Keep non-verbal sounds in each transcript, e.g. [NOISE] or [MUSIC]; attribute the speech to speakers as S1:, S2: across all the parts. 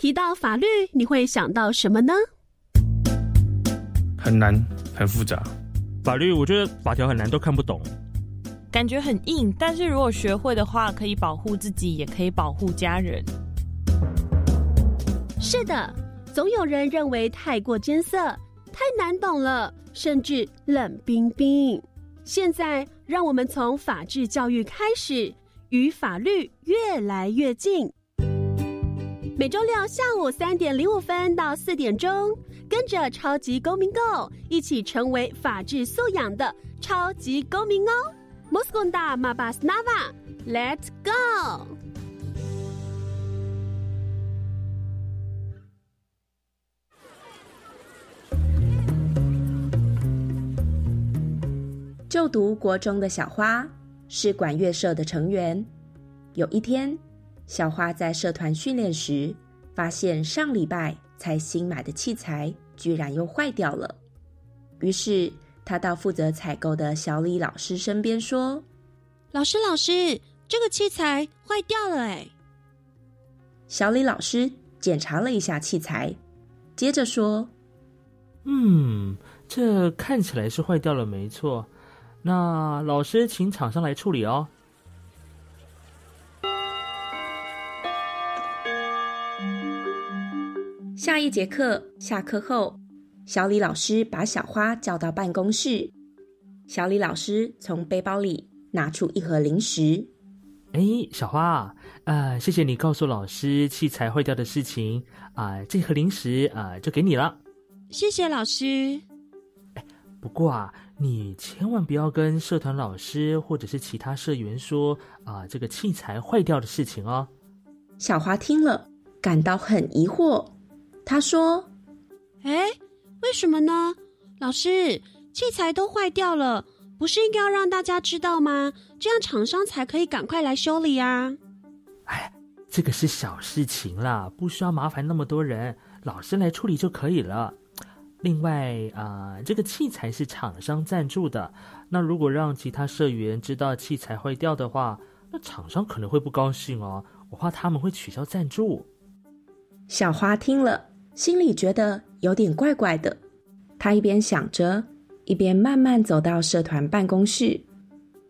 S1: 提到法律，你会想到什么呢？
S2: 很难，很复杂。
S3: 法律，我觉得法条很难，都看不懂。
S4: 感觉很硬，但是如果学会的话，可以保护自己，也可以保护家人。
S1: 是的，总有人认为太过艰涩，太难懂了，甚至冷冰冰。现在，让我们从法治教育开始，与法律越来越近。每周六下午三点零五分到四点钟，跟着超级公民 Go 一起成为法治素养的超级公民哦！Moskonda Mabasnava，Let's go！
S5: 就读国中的小花是管乐社的成员。有一天。小花在社团训练时，发现上礼拜才新买的器材居然又坏掉了。于是，她到负责采购的小李老师身边说：“
S1: 老师，老师，这个器材坏掉了。”哎，
S5: 小李老师检查了一下器材，接着说：“
S3: 嗯，这看起来是坏掉了，没错。那老师请厂商来处理哦。”
S5: 下一节课下课后，小李老师把小花叫到办公室。小李老师从背包里拿出一盒零食。
S3: 哎，小花，呃，谢谢你告诉老师器材坏掉的事情啊，这盒零食啊就给你了。
S1: 谢谢老师。
S3: 哎，不过啊，你千万不要跟社团老师或者是其他社员说啊这个器材坏掉的事情哦。
S5: 小花听了，感到很疑惑。他说：“
S1: 哎，为什么呢？老师，器材都坏掉了，不是应该要让大家知道吗？这样厂商才可以赶快来修理啊！”
S3: 哎，这个是小事情啦，不需要麻烦那么多人，老师来处理就可以了。另外啊，这个器材是厂商赞助的，那如果让其他社员知道器材坏掉的话，那厂商可能会不高兴哦，我怕他们会取消赞助。
S5: 小花听了。心里觉得有点怪怪的，他一边想着，一边慢慢走到社团办公室，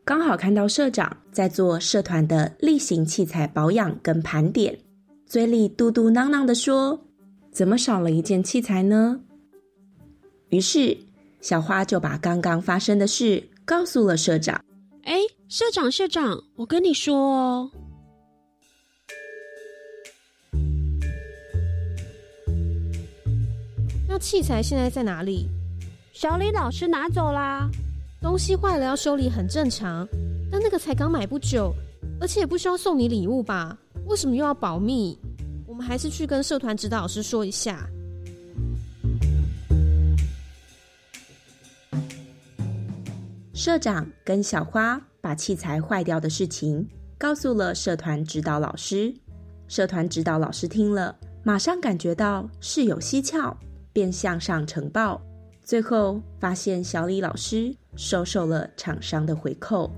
S5: 刚好看到社长在做社团的例行器材保养跟盘点，嘴里嘟嘟囔囔的说：“怎么少了一件器材呢？”于是小花就把刚刚发生的事告诉了社长。
S1: 哎，社长，社长，我跟你说哦。
S6: 器材现在在哪里？
S1: 小李老师拿走啦。
S6: 东西坏了要修理很正常，但那个才刚买不久，而且也不需要送你礼物吧？为什么又要保密？我们还是去跟社团指导老师说一下。
S5: 社长跟小花把器材坏掉的事情告诉了社团指导老师，社团指导老师听了，马上感觉到事有蹊跷。便向上呈报，最后发现小李老师收受了厂商的回扣。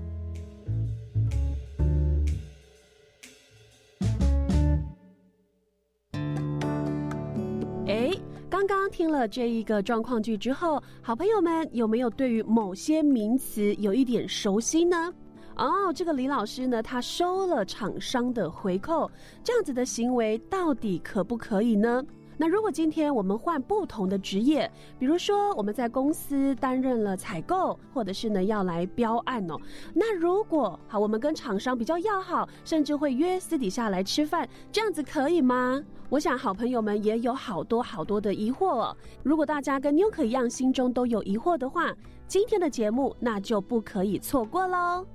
S1: 哎，刚刚听了这一个状况句之后，好朋友们有没有对于某些名词有一点熟悉呢？哦，这个李老师呢，他收了厂商的回扣，这样子的行为到底可不可以呢？那如果今天我们换不同的职业，比如说我们在公司担任了采购，或者是呢要来标案哦。那如果好，我们跟厂商比较要好，甚至会约私底下来吃饭，这样子可以吗？我想好朋友们也有好多好多的疑惑哦。如果大家跟妞可一样，心中都有疑惑的话，今天的节目那就不可以错过喽。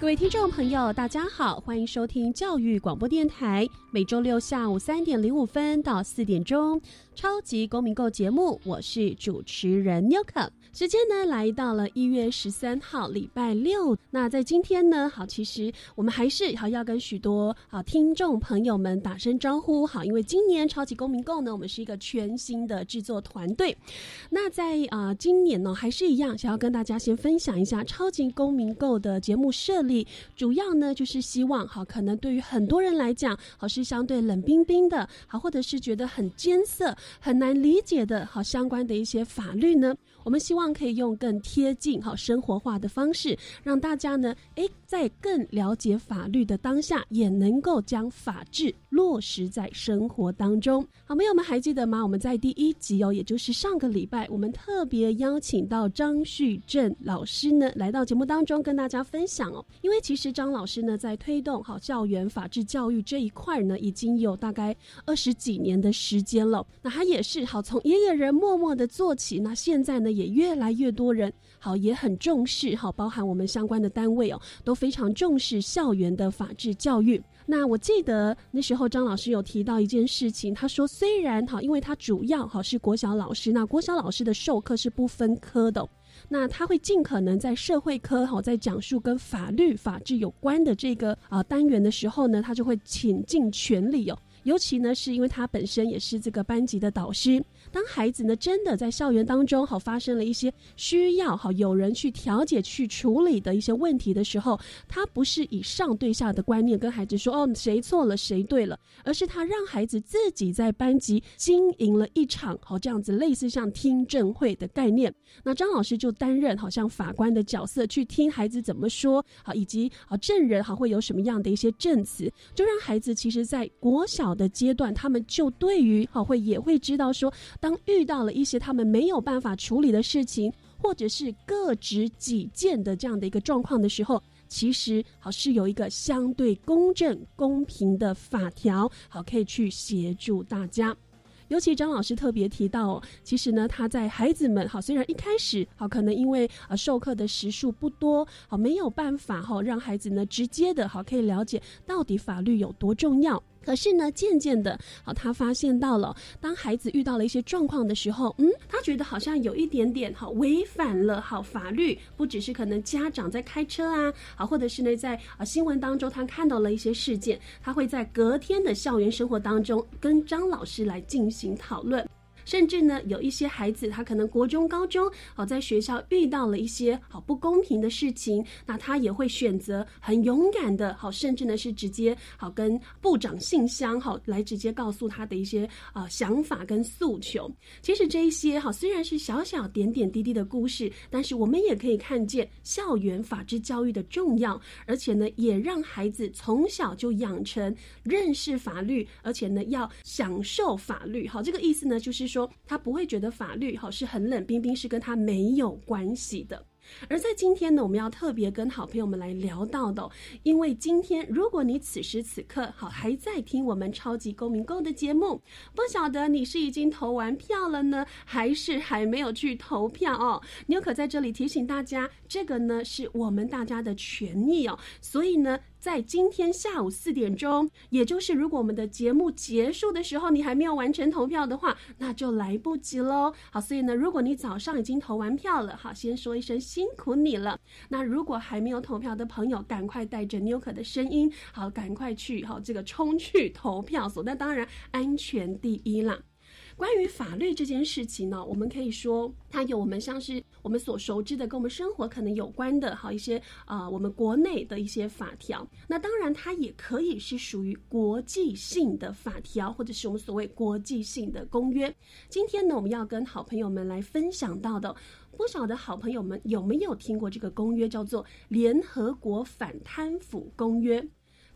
S1: 各位听众朋友，大家好，欢迎收听教育广播电台，每周六下午三点零五分到四点钟，超级公民购节目，我是主持人 Newcom。时间呢来到了一月十三号礼拜六。那在今天呢，好，其实我们还是好要跟许多好听众朋友们打声招呼，好，因为今年超级公民购呢，我们是一个全新的制作团队。那在啊今年呢，还是一样，想要跟大家先分享一下超级公民购的节目设立，主要呢就是希望好，可能对于很多人来讲，好是相对冷冰冰的，好，或者是觉得很艰涩、很难理解的，好相关的一些法律呢。我们希望可以用更贴近、好生活化的方式，让大家呢，诶，在更了解法律的当下，也能够将法治落实在生活当中。好，朋友们还记得吗？我们在第一集哦，也就是上个礼拜，我们特别邀请到张旭正老师呢，来到节目当中跟大家分享哦。因为其实张老师呢，在推动好校园法治教育这一块呢，已经有大概二十几年的时间了。那他也是好从爷爷人默默的做起，那现在呢？也越来越多人好也很重视好，包含我们相关的单位哦，都非常重视校园的法治教育。那我记得那时候张老师有提到一件事情，他说虽然哈，因为他主要哈是国小老师，那国小老师的授课是不分科的，那他会尽可能在社会科哈，在讲述跟法律法治有关的这个啊单元的时候呢，他就会倾尽全力哦。尤其呢，是因为他本身也是这个班级的导师。当孩子呢真的在校园当中好发生了一些需要好有人去调解去处理的一些问题的时候，他不是以上对下的观念跟孩子说哦谁错了谁对了，而是他让孩子自己在班级经营了一场好这样子类似像听证会的概念。那张老师就担任好像法官的角色去听孩子怎么说好，以及啊证人好会有什么样的一些证词，就让孩子其实在国小。的阶段，他们就对于好会也会知道说，当遇到了一些他们没有办法处理的事情，或者是各执己见的这样的一个状况的时候，其实好是有一个相对公正公平的法条，好可以去协助大家。尤其张老师特别提到，其实呢，他在孩子们好，虽然一开始好，可能因为啊授课的时数不多，好没有办法哈，让孩子呢直接的好可以了解到底法律有多重要。可是呢，渐渐的，好，他发现到了，当孩子遇到了一些状况的时候，嗯，他觉得好像有一点点好违反了好法律，不只是可能家长在开车啊，好，或者是呢在啊新闻当中他看到了一些事件，他会在隔天的校园生活当中跟张老师来进行讨论。甚至呢，有一些孩子，他可能国中、高中，好在学校遇到了一些好不公平的事情，那他也会选择很勇敢的，好，甚至呢是直接好跟部长信箱，好来直接告诉他的一些啊想法跟诉求。其实这一些哈虽然是小小点点滴滴的故事，但是我们也可以看见校园法治教育的重要，而且呢也让孩子从小就养成认识法律，而且呢要享受法律。好，这个意思呢就是说。他不会觉得法律哈是很冷冰冰，是跟他没有关系的。而在今天呢，我们要特别跟好朋友们来聊到的，因为今天如果你此时此刻好还在听我们超级公民购的节目，不晓得你是已经投完票了呢，还是还没有去投票哦？妞可在这里提醒大家，这个呢是我们大家的权益哦，所以呢。在今天下午四点钟，也就是如果我们的节目结束的时候，你还没有完成投票的话，那就来不及喽。好，所以呢，如果你早上已经投完票了，好，先说一声辛苦你了。那如果还没有投票的朋友，赶快带着妞可的声音，好，赶快去，好，这个冲去投票所。那当然，安全第一啦。关于法律这件事情呢，我们可以说它有我们像是我们所熟知的跟我们生活可能有关的，好一些啊，我们国内的一些法条。那当然，它也可以是属于国际性的法条，或者是我们所谓国际性的公约。今天呢，我们要跟好朋友们来分享到的，不晓得好朋友们有没有听过这个公约，叫做《联合国反贪腐公约》。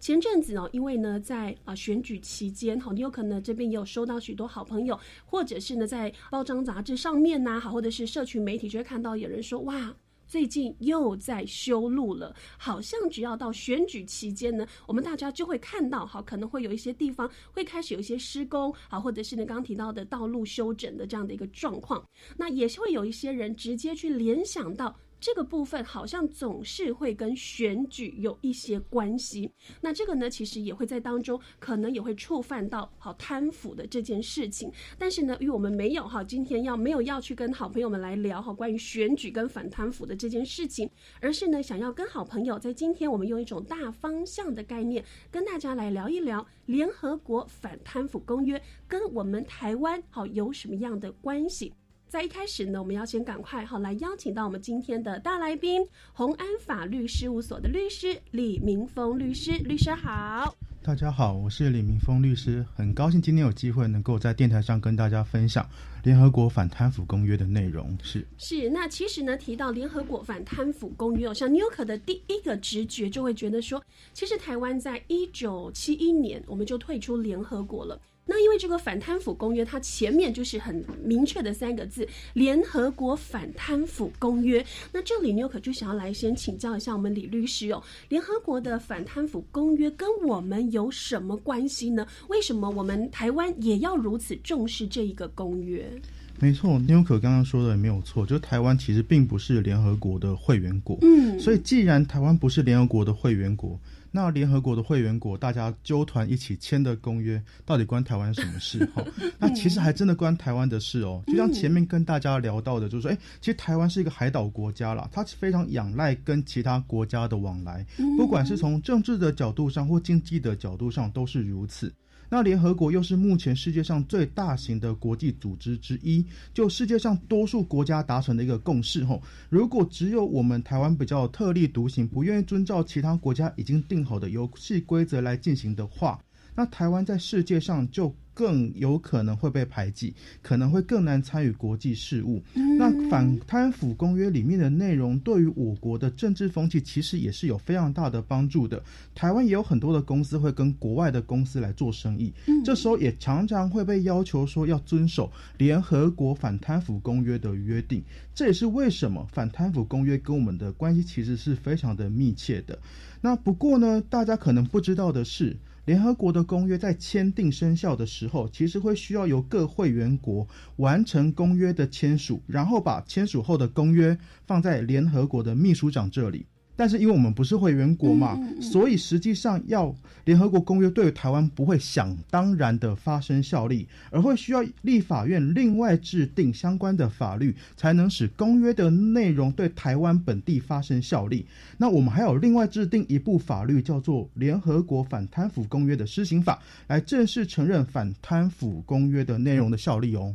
S1: 前阵子哦，因为呢，在啊选举期间，哈，你有可能这边也有收到许多好朋友，或者是呢，在包装杂志上面呐，好，或者是社群媒体就会看到有人说，哇，最近又在修路了，好像只要到选举期间呢，我们大家就会看到，好，可能会有一些地方会开始有一些施工，好，或者是呢刚刚提到的道路修整的这样的一个状况，那也是会有一些人直接去联想到。这个部分好像总是会跟选举有一些关系。那这个呢，其实也会在当中可能也会触犯到好贪腐的这件事情。但是呢，因为我们没有哈，今天要没有要去跟好朋友们来聊哈关于选举跟反贪腐的这件事情，而是呢想要跟好朋友在今天我们用一种大方向的概念跟大家来聊一聊联合国反贪腐公约跟我们台湾好有什么样的关系。在一开始呢，我们要先赶快哈来邀请到我们今天的大来宾，宏安法律事务所的律师李明峰律师，律师好。
S2: 大家好，我是李明峰律师，很高兴今天有机会能够在电台上跟大家分享联合国反贪腐公约的内容。是
S1: 是，那其实呢，提到联合国反贪腐公约哦，像纽可的第一个直觉就会觉得说，其实台湾在一九七一年我们就退出联合国了。那因为这个反贪腐公约，它前面就是很明确的三个字“联合国反贪腐公约”。那这里纽可就想要来先请教一下我们李律师哦，联合国的反贪腐公约跟我们有什么关系呢？为什么我们台湾也要如此重视这一个公约？
S2: 没错，纽可刚刚说的也没有错，就台湾其实并不是联合国的会员国。
S1: 嗯，
S2: 所以既然台湾不是联合国的会员国，那联合国的会员国，大家纠团一起签的公约，到底关台湾什么事？哈，那其实还真的关台湾的事哦。就像前面跟大家聊到的，就是说，哎，其实台湾是一个海岛国家啦，它非常仰赖跟其他国家的往来，不管是从政治的角度上或经济的角度上，都是如此。那联合国又是目前世界上最大型的国际组织之一，就世界上多数国家达成的一个共识吼，如果只有我们台湾比较特立独行，不愿意遵照其他国家已经定好的游戏规则来进行的话，那台湾在世界上就。更有可能会被排挤，可能会更难参与国际事务。那反贪腐公约里面的内容，对于我国的政治风气其实也是有非常大的帮助的。台湾也有很多的公司会跟国外的公司来做生意，这时候也常常会被要求说要遵守联合国反贪腐公约的约定。这也是为什么反贪腐公约跟我们的关系其实是非常的密切的。那不过呢，大家可能不知道的是。联合国的公约在签订生效的时候，其实会需要由各会员国完成公约的签署，然后把签署后的公约放在联合国的秘书长这里。但是因为我们不是会员国嘛，所以实际上要联合国公约对于台湾不会想当然的发生效力，而会需要立法院另外制定相关的法律，才能使公约的内容对台湾本地发生效力。那我们还有另外制定一部法律，叫做《联合国反贪腐公约的施行法》，来正式承认反贪腐公约的内容的效力哦。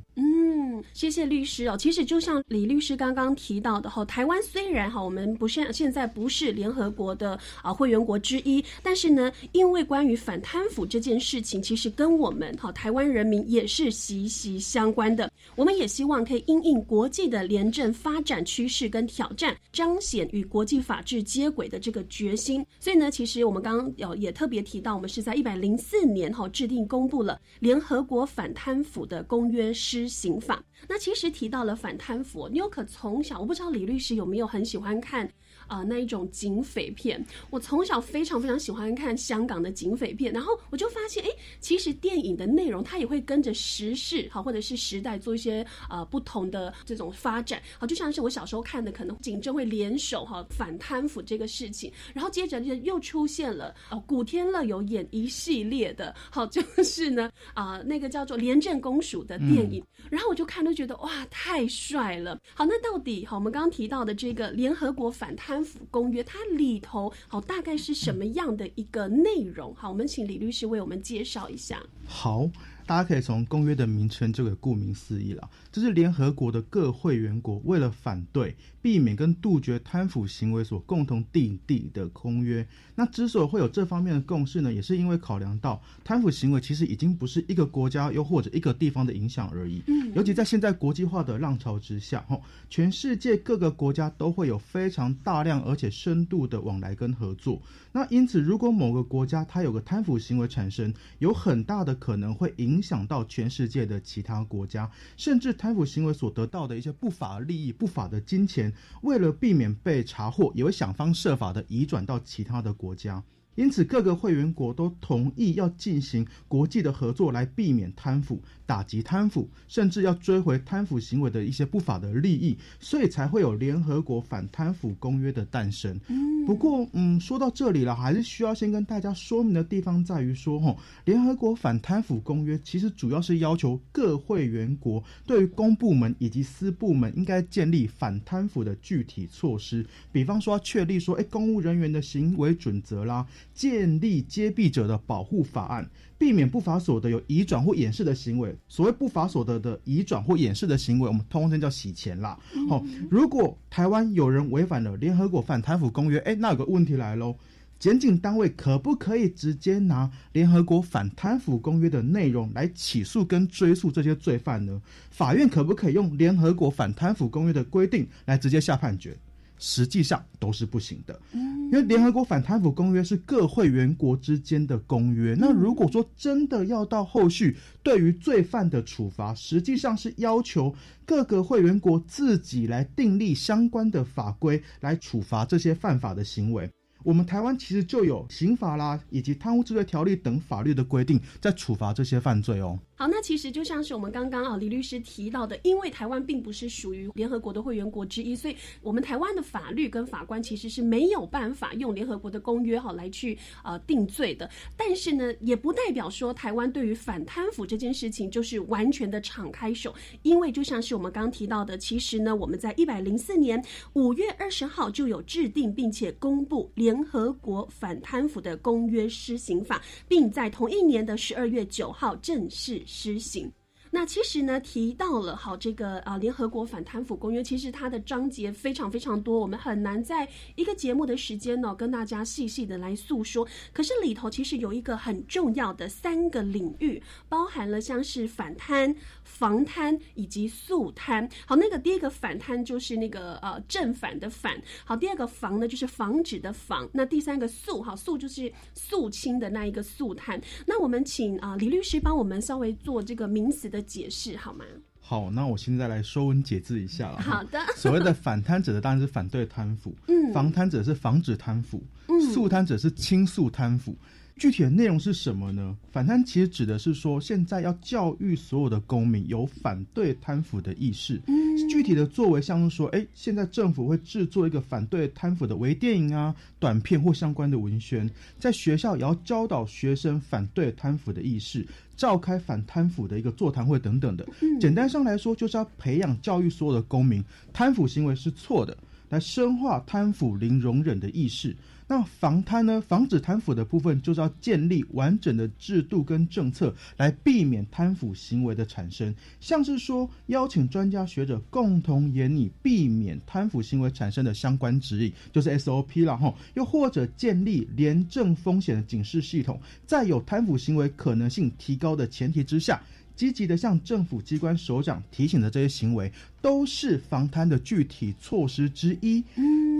S1: 谢谢律师哦。其实就像李律师刚刚提到的哈，台湾虽然哈我们不是现在不是联合国的啊会员国之一，但是呢，因为关于反贪腐这件事情，其实跟我们哈台湾人民也是息息相关的。我们也希望可以因应国际的廉政发展趋势跟挑战，彰显与国际法治接轨的这个决心。所以呢，其实我们刚刚有也特别提到，我们是在一百零四年哈制定公布了联合国反贪腐的公约施行法。那其实提到了反贪腐，纽可从小，我不知道李律师有没有很喜欢看。啊，那一种警匪片，我从小非常非常喜欢看香港的警匪片，然后我就发现，哎，其实电影的内容它也会跟着时事，好或者是时代做一些呃不同的这种发展，好，就像是我小时候看的，可能警政会联手哈反贪腐这个事情，然后接着就又出现了哦，古天乐有演一系列的，好，[LAUGHS] 就是呢啊那个叫做廉政公署的电影，然后我就看都觉得哇太帅了，好，那到底好我们刚刚提到的这个联合国反贪。府公约它里头好大概是什么样的一个内容？好，我们请李律师为我们介绍一下。
S2: 好。大家可以从公约的名称就给顾名思义了，这是联合国的各会员国为了反对、避免跟杜绝贪腐行为所共同订定的公约。那之所以会有这方面的共识呢，也是因为考量到贪腐行为其实已经不是一个国家又或者一个地方的影响而已。嗯，尤其在现在国际化的浪潮之下，哈，全世界各个国家都会有非常大量而且深度的往来跟合作。那因此，如果某个国家它有个贪腐行为产生，有很大的可能会影。影响到全世界的其他国家，甚至贪贪腐行为所得到的一些不法利益、不法的金钱，为了避免被查获，也会想方设法的移转到其他的国家。因此各个会员国都同意要进行国际的合作，来避免贪腐、打击贪腐，甚至要追回贪腐行为的一些不法的利益，所以才会有联合国反贪腐公约的诞生。不过，嗯，说到这里了，还是需要先跟大家说明的地方在于说，吼，联合国反贪腐公约其实主要是要求各会员国对于公部门以及私部门应该建立反贪腐的具体措施，比方说要确立说，哎，公务人员的行为准则啦，建立揭弊者的保护法案，避免不法所得有移转或掩饰的行为。所谓不法所得的移转或掩饰的行为，我们通称叫洗钱啦。好，如果台湾有人违反了联合国反贪腐公约，哎，那有个问题来喽。检警单位可不可以直接拿联合国反贪腐公约的内容来起诉跟追诉这些罪犯呢？法院可不可以用联合国反贪腐公约的规定来直接下判决？实际上都是不行的，因为联合国反贪腐公约是各会员国之间的公约。那如果说真的要到后续对于罪犯的处罚，实际上是要求各个会员国自己来订立相关的法规来处罚这些犯法的行为。我们台湾其实就有刑法啦，以及贪污治罪条例等法律的规定，在处罚这些犯罪哦。
S1: 好，那其实就像是我们刚刚啊李律师提到的，因为台湾并不是属于联合国的会员国之一，所以我们台湾的法律跟法官其实是没有办法用联合国的公约哈来去呃定罪的。但是呢，也不代表说台湾对于反贪腐这件事情就是完全的敞开手，因为就像是我们刚刚提到的，其实呢，我们在一百零四年五月二十号就有制定并且公布联合国反贪腐的公约施行法，并在同一年的十二月九号正式。实行。那其实呢，提到了好这个啊，联合国反贪腐公约，其实它的章节非常非常多，我们很难在一个节目的时间呢，跟大家细细的来诉说。可是里头其实有一个很重要的三个领域，包含了像是反贪、防贪以及肃贪。好，那个第一个反贪就是那个呃正反的反，好，第二个防呢就是防止的防，那第三个肃，好肃就是肃清的那一个肃贪。那我们请啊李律师帮我们稍微做这个名词的。解释好吗？
S2: 好，那我现在来说文解字一下了。
S1: 好的，[LAUGHS]
S2: 所谓的反贪者的当然是反对贪腐，嗯，防贪者是防止贪腐，嗯，肃贪者是倾诉贪腐。具体的内容是什么呢？反贪其实指的是说，现在要教育所有的公民有反对贪腐的意识。嗯，具体的作为像是说，哎，现在政府会制作一个反对贪腐的微电影啊、短片或相关的文宣，在学校也要教导学生反对贪腐的意识，召开反贪腐的一个座谈会等等的。简单上来说，就是要培养教育所有的公民，贪腐行为是错的，来深化贪腐零容忍的意识。那防贪呢？防止贪腐的部分，就是要建立完整的制度跟政策，来避免贪腐行为的产生。像是说，邀请专家学者共同研拟避免贪腐行为产生的相关指引，就是 SOP 了哈。又或者建立廉政风险的警示系统，在有贪腐行为可能性提高的前提之下，积极的向政府机关首长提醒的这些行为，都是防贪的具体措施之一。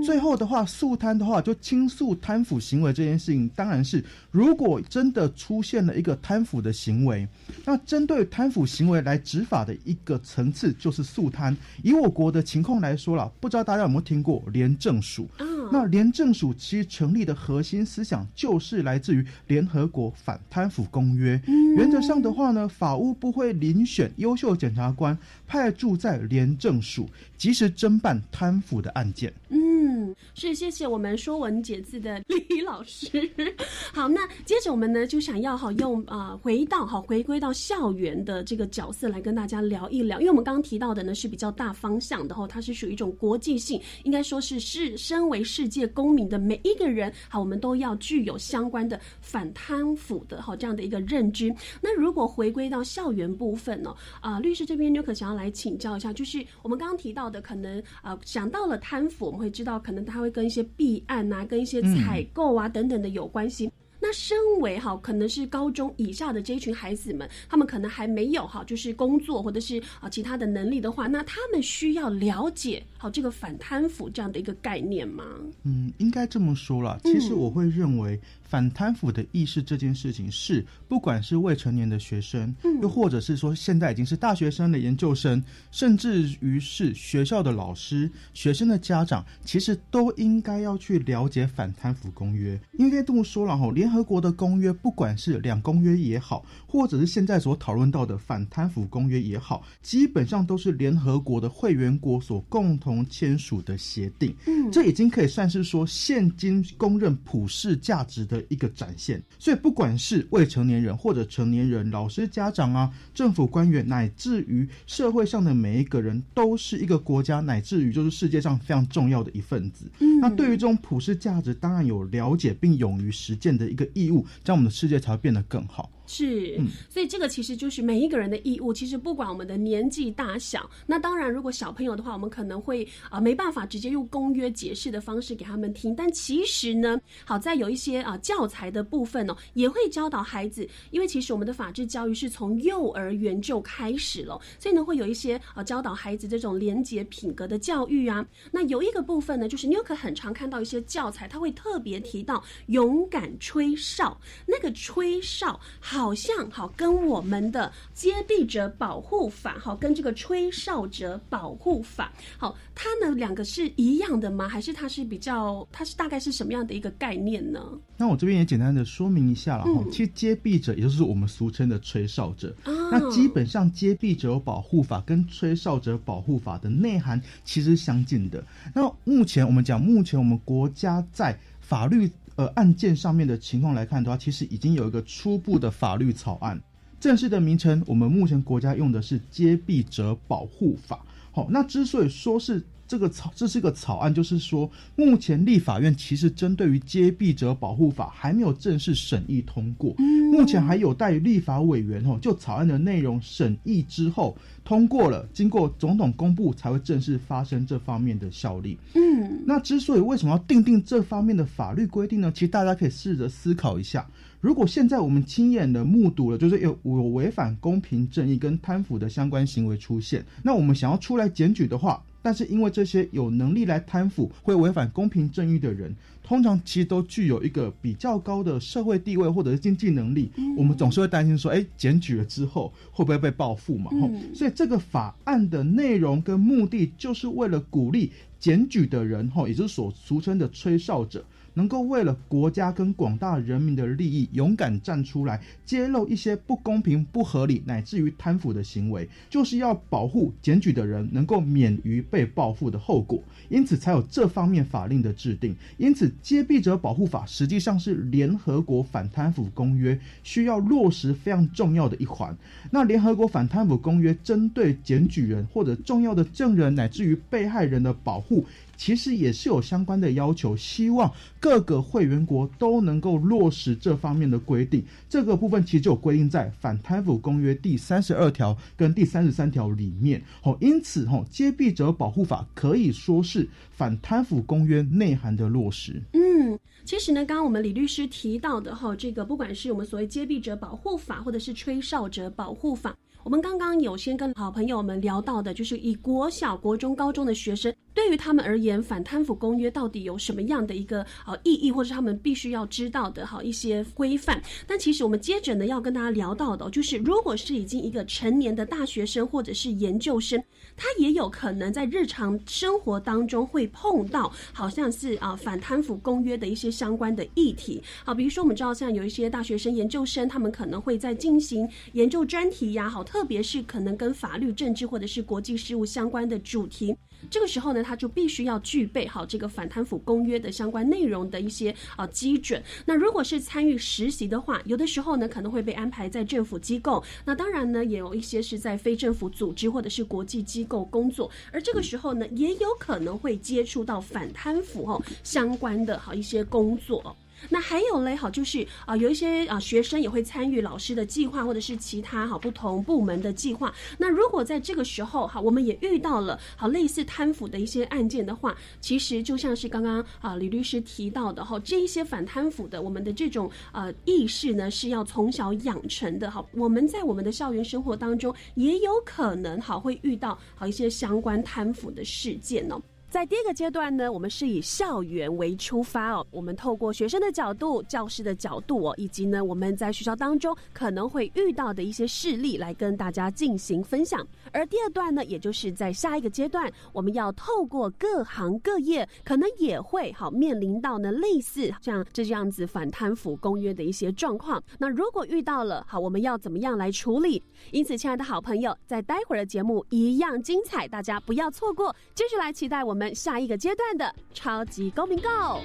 S2: 最后的话，肃贪的话，就倾诉贪腐行为这件事情，当然是如果真的出现了一个贪腐的行为，那针对贪腐行为来执法的一个层次就是肃贪。以我国的情况来说了，不知道大家有没有听过廉政署？那廉政署其实成立的核心思想就是来自于联合国反贪腐公约。原则上的话呢，法务部会遴选优秀检察官派驻在廉人正数。及时侦办贪腐的案件。
S1: 嗯，是谢谢我们说文解字的李老师。好，那接着我们呢就想要哈用啊回到哈回归到校园的这个角色来跟大家聊一聊，因为我们刚刚提到的呢是比较大方向的哈，它是属于一种国际性，应该说是是身为。世界公民的每一个人，好，我们都要具有相关的反贪腐的哈这样的一个认知。那如果回归到校园部分呢？啊，律师这边就可想要来请教一下，就是我们刚刚提到的，可能啊想到了贪腐，我们会知道可能他会跟一些弊案啊、跟一些采购啊等等的有关系。那身为哈可能是高中以下的这一群孩子们，他们可能还没有哈就是工作或者是啊其他的能力的话，那他们需要了解好这个反贪腐这样的一个概念吗？
S2: 嗯，应该这么说啦。其实我会认为。反贪腐的意识这件事情是，不管是未成年的学生，又或者是说现在已经是大学生的研究生，甚至于是学校的老师、学生的家长，其实都应该要去了解反贪腐公约。应该这么说了哈，联合国的公约，不管是两公约也好，或者是现在所讨论到的反贪腐公约也好，基本上都是联合国的会员国所共同签署的协定。嗯，这已经可以算是说现今公认普世价值的。一个展现，所以不管是未成年人或者成年人，老师、家长啊，政府官员，乃至于社会上的每一个人，都是一个国家，乃至于就是世界上非常重要的一份子。那对于这种普世价值，当然有了解并勇于实践的一一个义务，这样我们的世界才会变得更好。
S1: 是，所以这个其实就是每一个人的义务。其实不管我们的年纪大小，那当然如果小朋友的话，我们可能会啊没办法直接用公约解释的方式给他们听。但其实呢，好在有一些啊教材的部分哦，也会教导孩子。因为其实我们的法治教育是从幼儿园就开始了，所以呢会有一些啊教导孩子这种廉洁品格的教育啊。那有一个部分呢，就是你有可很常看到一些教材，他会特别提到勇敢吹哨，那个吹哨。好像好跟我们的接臂者保护法好跟这个吹哨者保护法好，它呢两个是一样的吗？还是它是比较它是大概是什么样的一个概念呢？
S2: 那我这边也简单的说明一下了哈。其实接臂者也就是我们俗称的吹哨者，那基本上接臂者保护法跟吹哨者保护法的内涵其实相近的。那目前我们讲，目前我们国家在法律。呃，案件上面的情况来看的话，其实已经有一个初步的法律草案，正式的名称，我们目前国家用的是《揭弊者保护法》。好，那之所以说是。这个草这是个草案，就是说，目前立法院其实针对于接弊者保护法还没有正式审议通过，目前还有待于立法委员哦就草案的内容审议之后通过了，经过总统公布才会正式发生这方面的效力。嗯，那之所以为什么要定定这方面的法律规定呢？其实大家可以试着思考一下，如果现在我们亲眼的目睹了，就是有有违反公平正义跟贪腐的相关行为出现，那我们想要出来检举的话。但是因为这些有能力来贪腐、会违反公平正义的人，通常其实都具有一个比较高的社会地位或者是经济能力。我们总是会担心说，哎，检举了之后会不会被报复嘛？所以这个法案的内容跟目的，就是为了鼓励检举的人，哈，也就是所俗称的吹哨者。能够为了国家跟广大人民的利益，勇敢站出来，揭露一些不公平、不合理，乃至于贪腐的行为，就是要保护检举的人能够免于被报复的后果。因此，才有这方面法令的制定。因此，揭弊者保护法实际上是联合国反贪腐公约需要落实非常重要的一环。那联合国反贪腐公约针对检举人或者重要的证人，乃至于被害人的保护。其实也是有相关的要求，希望各个会员国都能够落实这方面的规定。这个部分其实就有规定在《反贪腐公约》第三十二条跟第三十三条里面。哦，因此，哦，揭弊者保护法可以说是反贪腐公约内涵的落实。
S1: 嗯，其实呢，刚刚我们李律师提到的哈，这个不管是我们所谓揭弊者保护法，或者是吹哨者保护法。我们刚刚有先跟好朋友们聊到的，就是以国小、国中、高中的学生，对于他们而言，反贪腐公约到底有什么样的一个呃意义，或者他们必须要知道的哈一些规范。但其实我们接着呢要跟大家聊到的，就是如果是已经一个成年的大学生或者是研究生，他也有可能在日常生活当中会碰到，好像是啊反贪腐公约的一些相关的议题。好，比如说我们知道像有一些大学生、研究生，他们可能会在进行研究专题呀，好。特别是可能跟法律、政治或者是国际事务相关的主题，这个时候呢，他就必须要具备好这个反贪腐公约的相关内容的一些啊基准。那如果是参与实习的话，有的时候呢可能会被安排在政府机构，那当然呢也有一些是在非政府组织或者是国际机构工作，而这个时候呢也有可能会接触到反贪腐哦相关的好一些工作。那还有嘞，好，就是啊、有一些啊、学生也会参与老师的计划，或者是其他好不同部门的计划。那如果在这个时候哈，我们也遇到了好类似贪腐的一些案件的话，其实就像是刚刚啊李律师提到的哈，这一些反贪腐的我们的这种呃意识呢是要从小养成的哈。我们在我们的校园生活当中也有可能好会遇到好一些相关贪腐的事件哦。在第一个阶段呢，我们是以校园为出发哦，我们透过学生的角度、教师的角度哦，以及呢我们在学校当中可能会遇到的一些事例来跟大家进行分享。而第二段呢，也就是在下一个阶段，我们要透过各行各业，可能也会好面临到呢类似像这样子反贪腐公约的一些状况。那如果遇到了，好，我们要怎么样来处理？因此，亲爱的好朋友，在待会儿的节目一样精彩，大家不要错过。继续来期待我们我们下一个阶段的超级公民购。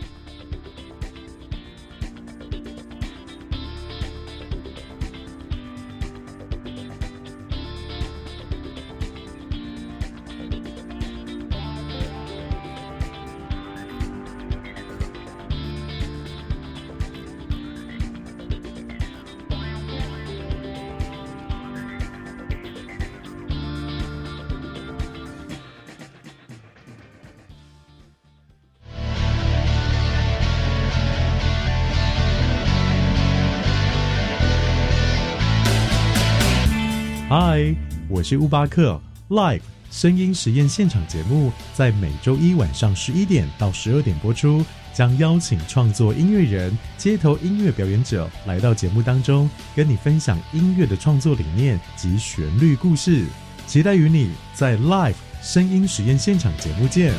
S7: 我是乌巴克。Live 声音实验现场节目在每周一晚上十一点到十二点播出，将邀请创作音乐人、街头音乐表演者来到节目当中，跟你分享音乐的创作理念及旋律故事。期待与你在 Live 声音实验现场节目见。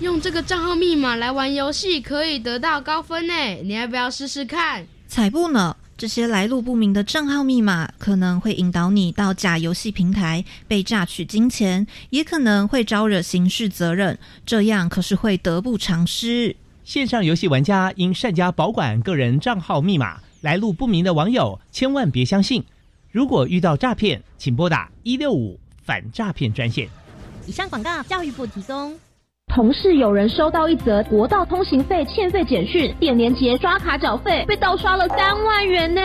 S8: 用这个账号密码来玩游戏可以得到高分呢，你要不要试试看？
S9: 才不呢！这些来路不明的账号密码可能会引导你到假游戏平台被榨取金钱，也可能会招惹刑事责任，这样可是会得不偿失。
S10: 线上游戏玩家应善加保管个人账号密码，来路不明的网友千万别相信。如果遇到诈骗，请拨打一六五反诈骗专线。
S11: 以上广告，教育部提供。
S12: 同事有人收到一则国道通行费欠费简讯，点连结刷卡缴费，被盗刷了三万元呢。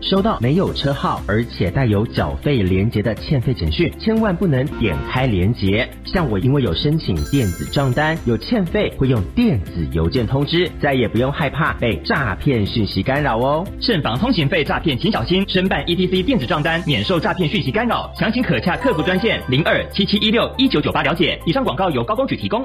S13: 收到没有车号而且带有缴费连结的欠费简讯，千万不能点开连结。像我因为有申请电子账单，有欠费会用电子邮件通知，再也不用害怕被诈骗讯息干扰哦。
S14: 慎防通行费诈骗，请小心。申办 ETC 电子账单，免受诈骗讯息干扰。详情可洽客服专线零二七七一六一九九八了解。以上广告由高工举提供。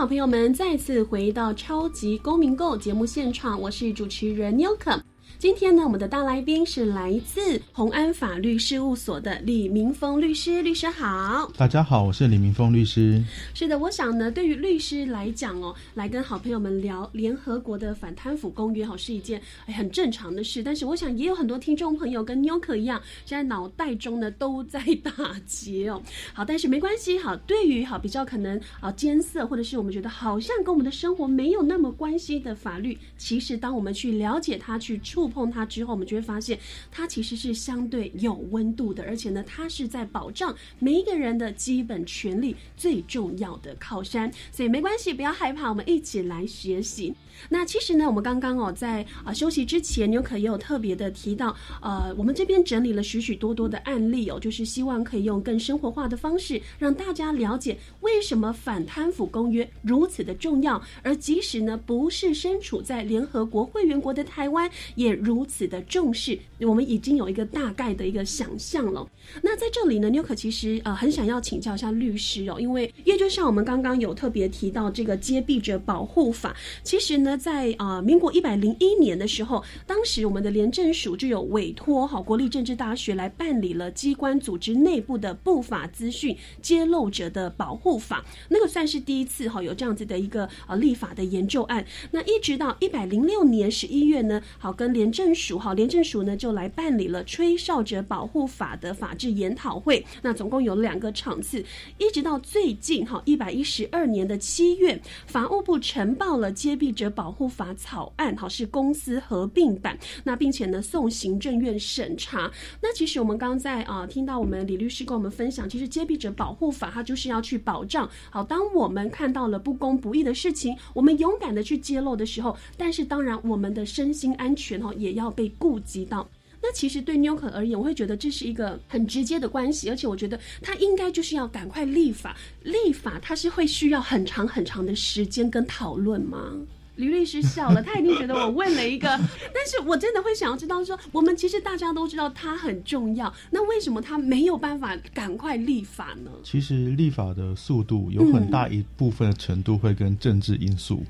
S1: 好朋友们再次回到超级公民购节目现场，我是主持人 n i k 今天呢，我们的大来宾是来自宏安法律事务所的李明峰律师，律师好。
S2: 大家好，我是李明峰律师。
S1: 是的，我想呢，对于律师来讲哦，来跟好朋友们聊联合国的反贪腐公约，哦是一件很正常的事。但是我想也有很多听众朋友跟妞可一样，现在脑袋中呢都在打结哦。[LAUGHS] 好，但是没关系，好，对于好比较可能啊艰涩，或者是我们觉得好像跟我们的生活没有那么关系的法律，其实当我们去了解它，去触碰它之后，我们就会发现它其实是相对有温度的，而且呢，它是在保障每一个人的基本权利最重要的靠山。所以没关系，不要害怕，我们一起来学习。那其实呢，我们刚刚哦，在啊休息之前，牛可也有特别的提到，呃，我们这边整理了许许多多的案例哦，就是希望可以用更生活化的方式，让大家了解为什么反贪腐公约如此的重要，而即使呢不是身处在联合国会员国的台湾，也如此的重视，我们已经有一个大概的一个想象了。那在这里呢，妞可其实呃很想要请教一下律师哦，因为也就像我们刚刚有特别提到这个揭弊者保护法，其实呢在啊民国一百零一年的时候，当时我们的廉政署就有委托好国立政治大学来办理了机关组织内部的不法资讯揭露者的保护法，那个算是第一次哈有这样子的一个呃立法的研究案。那一直到一百零六年十一月呢，好跟廉政署哈廉政署呢就来办理了吹哨者保护法的法制研讨会，那总共有两个场次，一直到最近哈一百一十二年的七月，法务部呈报了揭弊者保护法草案，哈是公司合并版，那并且呢送行政院审查。那其实我们刚在啊听到我们李律师跟我们分享，其实揭弊者保护法它就是要去保障，好当我们看到了不公不义的事情，我们勇敢的去揭露的时候，但是当然我们的身心安全哈也要被顾及到。那其实对纽可而言，我会觉得这是一个很直接的关系，而且我觉得他应该就是要赶快立法。立法它是会需要很长很长的时间跟讨论吗？吕律师笑了，他一定觉得我问了一个，但是我真的会想要知道说，我们其实大家都知道它很重要，那为什么他没有办法赶快立法呢？
S2: 其实立法的速度有很大一部分的程度会跟政治因素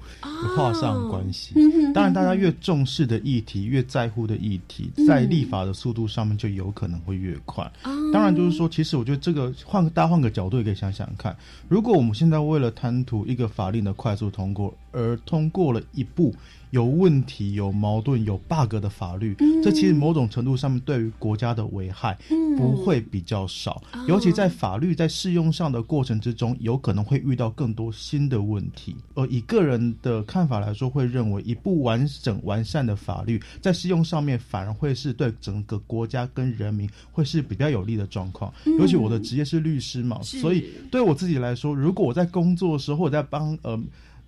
S2: 画上关系。当然，大家越重视的议题，越在乎的议题，在立法的速度上面就有可能会越快。当然，就是说，其实我觉得这个换个大家换个角度也可以想想看，如果我们现在为了贪图一个法令的快速通过而通过了。一部有问题、有矛盾、有 bug 的法律，这其实某种程度上面对于国家的危害不会比较少。尤其在法律在适用上的过程之中，有可能会遇到更多新的问题。而以个人的看法来说，会认为一部完整完善的法律在适用上面反而会是对整个国家跟人民会是比较有利的状况。尤其我的职业是律师嘛，所以对我自己来说，如果我在工作的时候，我在帮呃。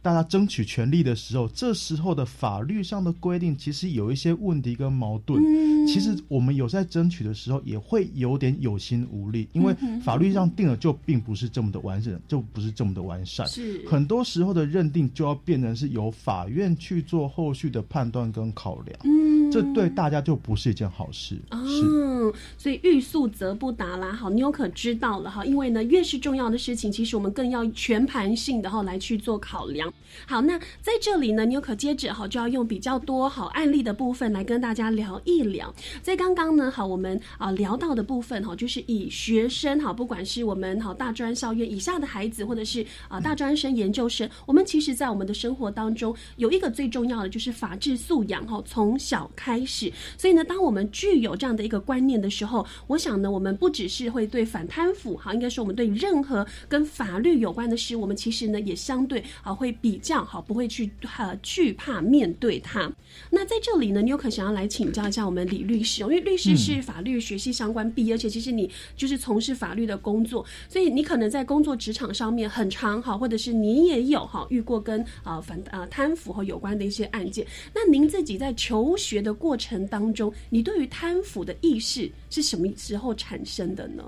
S2: 大家争取权利的时候，这时候的法律上的规定其实有一些问题跟矛盾。其实我们有在争取的时候，也会有点有心无力，因为法律上定了就并不是这么的完整，就不是这么的完善。
S1: 是
S2: 很多时候的认定就要变成是由法院去做后续的判断跟考量。嗯，这对大家就不是一件好事。
S1: 嗯，所以欲速则不达啦。好，妞可知道了哈，因为呢，越是重要的事情，其实我们更要全盘性的哈来去做考量。好，那在这里呢，妞可接着哈就要用比较多好案例的部分来跟大家聊一聊。在刚刚呢，好，我们啊聊到的部分哈，就是以学生哈，不管是我们好大专校院以下的孩子，或者是啊大专生、研究生，我们其实在我们的生活当中有一个最重要的就是法治素养哈，从小开始。所以呢，当我们具有这样的一个观念的时候，我想呢，我们不只是会对反贪腐哈，应该说我们对任何跟法律有关的事，我们其实呢也相对啊会比较好，不会去呃惧怕面对它。那在这里呢，妞可想要来请教一下我们李律师，因为律师是法律学系相关毕业，而且其实你就是从事法律的工作，所以你可能在工作职场上面很长哈，或者是你也有哈遇过跟啊反啊贪腐和有关的一些案件。那您自己在求学的过程当中，你对于贪腐的意识是什么时候产生的呢？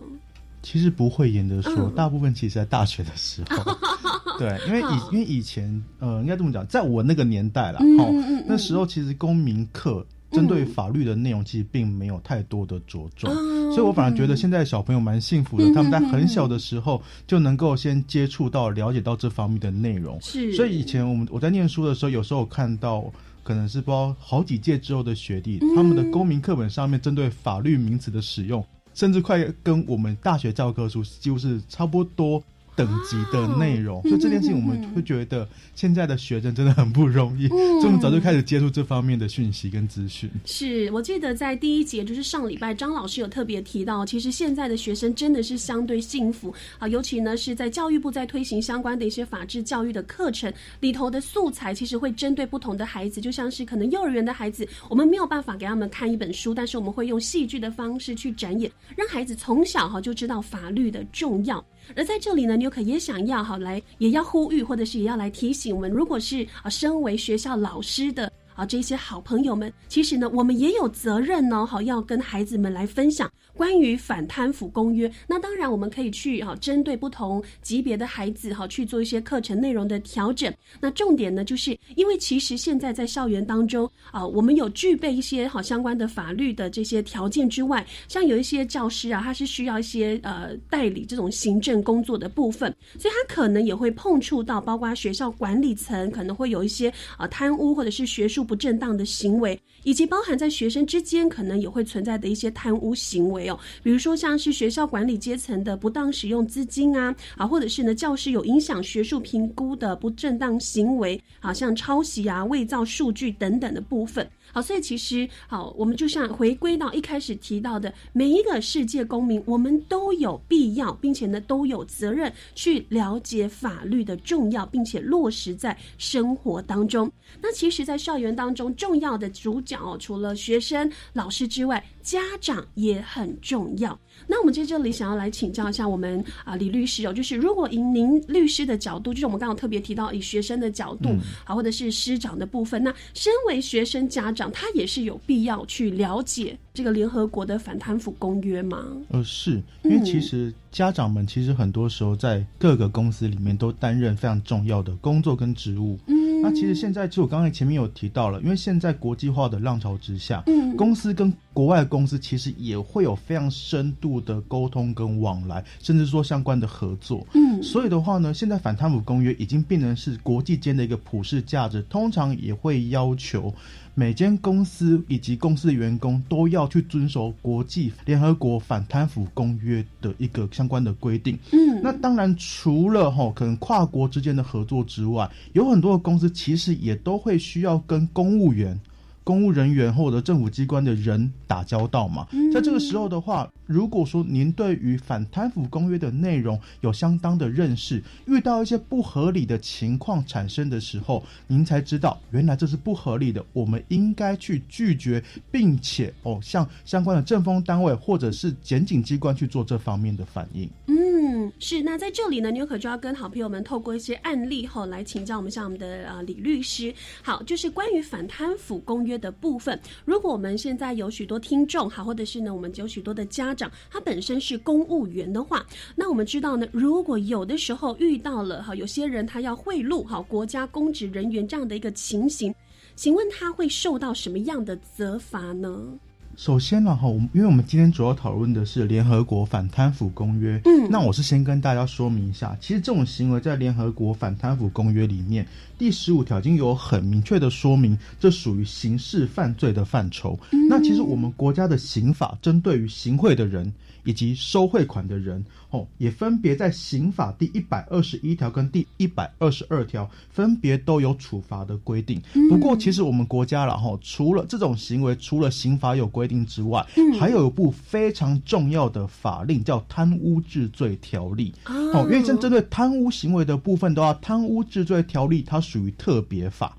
S2: 其实不会严的说，大部分其实在大学的时候，[LAUGHS] 对，因为以因为以前呃，应该这么讲，在我那个年代了，哦，那时候其实公民课针对法律的内容其实并没有太多的着重，所以我反而觉得现在小朋友蛮幸福的，他们在很小的时候就能够先接触到、了解到这方面的内容。
S1: 是，
S2: 所以以前我们我在念书的时候，有时候看到可能是不知道好几届之后的学弟，他们的公民课本上面针对法律名词的使用。甚至快跟我们大学教科书几乎是差不多。等级的内容，所以这件事情我们会觉得现在的学生真的很不容易，这么早就开始接触这方面的讯息跟资讯。
S1: 是我记得在第一节，就是上礼拜张老师有特别提到，其实现在的学生真的是相对幸福啊，尤其呢是在教育部在推行相关的一些法治教育的课程里头的素材，其实会针对不同的孩子，就像是可能幼儿园的孩子，我们没有办法给他们看一本书，但是我们会用戏剧的方式去展演，让孩子从小哈就知道法律的重要。而在这里呢，纽可也想要好来，也要呼吁，或者是也要来提醒我们，如果是啊，身为学校老师的啊这些好朋友们，其实呢，我们也有责任呢，好要跟孩子们来分享关于反贪腐公约。那当然，我们可以去啊，针对不同级别的孩子哈，去做一些课程内容的调整。那重点呢，就是因为其实现在在校园当中啊，我们有具备一些好相关的法律的这些条件之外，像有一些教师啊，他是需要一些呃代理这种行政工作的部分，所以他可能也会碰触到，包括学校管理层可能会有一些啊贪污或者是学术不正当的行为，以及包含在学生之间可能也会存在的一些贪污行为哦，比如说像是学校管理阶层的不当使用资金啊，啊，或者是呢教师有影响学术评估的不正当行为，啊，像抄袭啊、伪造数据等等的部分。好，所以其实好，我们就像回归到一开始提到的，每一个世界公民，我们都有必要，并且呢都有责任去了解法律的重要，并且落实在生活当中。那其实，在校园当中，重要的主角哦，除了学生、老师之外，家长也很重要。那我们在这里想要来请教一下我们啊李律师哦，就是如果以您律师的角度，就是我们刚刚特别提到以学生的角度啊，或者是师长的部分，那身为学生家长，他也是有必要去了解这个联合国的反贪腐公约吗？
S2: 呃，是因为其实家长们其实很多时候在各个公司里面都担任非常重要的工作跟职务。嗯，那其实现在就我刚才前面有提到了，因为现在国际化的浪潮之下，嗯，公司跟国外公司其实也会有非常深度的沟通跟往来，甚至说相关的合作。嗯，所以的话呢，现在反贪腐公约已经变成是国际间的一个普世价值，通常也会要求每间公司以及公司的员工都要去遵守国际联合国反贪腐公约的一个相关的规定。嗯，那当然除了哈可能跨国之间的合作之外，有很多的公司其实也都会需要跟公务员。公务人员或者政府机关的人打交道嘛，在这个时候的话，如果说您对于反贪腐公约的内容有相当的认识，遇到一些不合理的情况产生的时候，您才知道原来这是不合理的，我们应该去拒绝，并且哦向相关的政风单位或者是检警机关去做这方面的反应。
S1: 嗯，嗯是。那在这里呢，牛可就要跟好朋友们透过一些案例后来请教我们像我们的啊李律师。好，就是关于反贪腐公约。的部分，如果我们现在有许多听众，好，或者是呢，我们有许多的家长，他本身是公务员的话，那我们知道呢，如果有的时候遇到了哈，有些人他要贿赂哈国家公职人员这样的一个情形，请问他会受到什么样的责罚呢？
S2: 首先呢，哈，我们因为我们今天主要讨论的是联合国反贪腐公约，嗯，那我是先跟大家说明一下，其实这种行为在联合国反贪腐公约里面第十五条已经有很明确的说明，这属于刑事犯罪的范畴。那其实我们国家的刑法针对于行贿的人。以及收汇款的人，哦，也分别在刑法第一百二十一条跟第一百二十二条分别都有处罚的规定。不过，其实我们国家了哈，除了这种行为，除了刑法有规定之外，还有一部非常重要的法令叫《贪污治罪条例》。哦，因为针针对贪污行为的部分，的话《贪污治罪条例》，它属于特别法。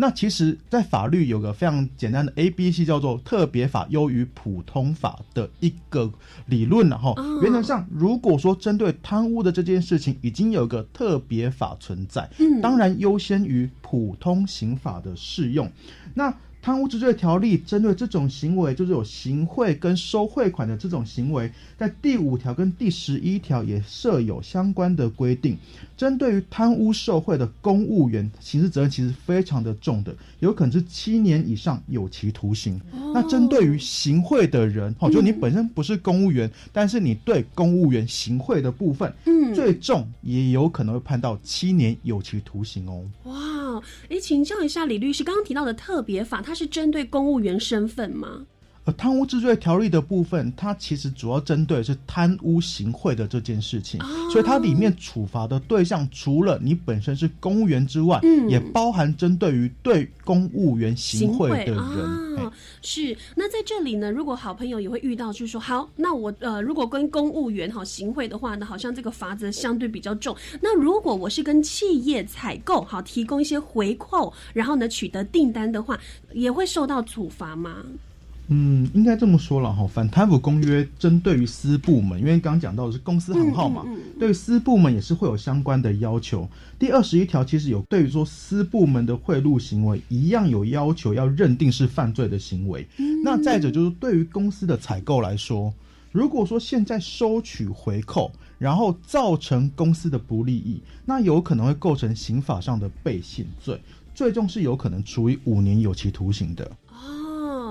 S2: 那其实，在法律有个非常简单的 A B C，叫做特别法优于普通法的一个理论了哈。原则上，如果说针对贪污的这件事情，已经有个特别法存在，当然优先于普通刑法的适用。那贪污治罪条例针对这种行为，就是有行贿跟收汇款的这种行为，在第五条跟第十一条也设有相关的规定。针对于贪污受贿的公务员，刑事责任其实非常的重的，有可能是七年以上有期徒刑。那针对于行贿的人，哦，就你本身不是公务员，但是你对公务员行贿的部分，嗯，最重也有可能会判到七年有期徒刑哦。
S1: 哇，哎，请教一下李律师，刚刚提到的特别法，它是针对公务员身份吗？
S2: 贪污治罪条例的部分，它其实主要针对是贪污行贿的这件事情，所以它里面处罚的对象除了你本身是公务员之外，也包含针对于对公务员行贿的人。
S1: 是，那在这里呢，如果好朋友也会遇到，就是说，好，那我呃，如果跟公务员哈行贿的话呢，好像这个罚则相对比较重。那如果我是跟企业采购，好提供一些回扣，然后呢取得订单的话，也会受到处罚吗？
S2: 嗯，应该这么说了哈。反贪腐公约针对于私部门，因为刚刚讲到的是公司行号嘛，
S1: 嗯嗯
S2: 对于私部门也是会有相关的要求。第二十一条其实有对于说私部门的贿赂行为，一样有要求要认定是犯罪的行为。那再者就是对于公司的采购来说，如果说现在收取回扣，然后造成公司的不利益，那有可能会构成刑法上的背信罪，最终是有可能处以五年有期徒刑的。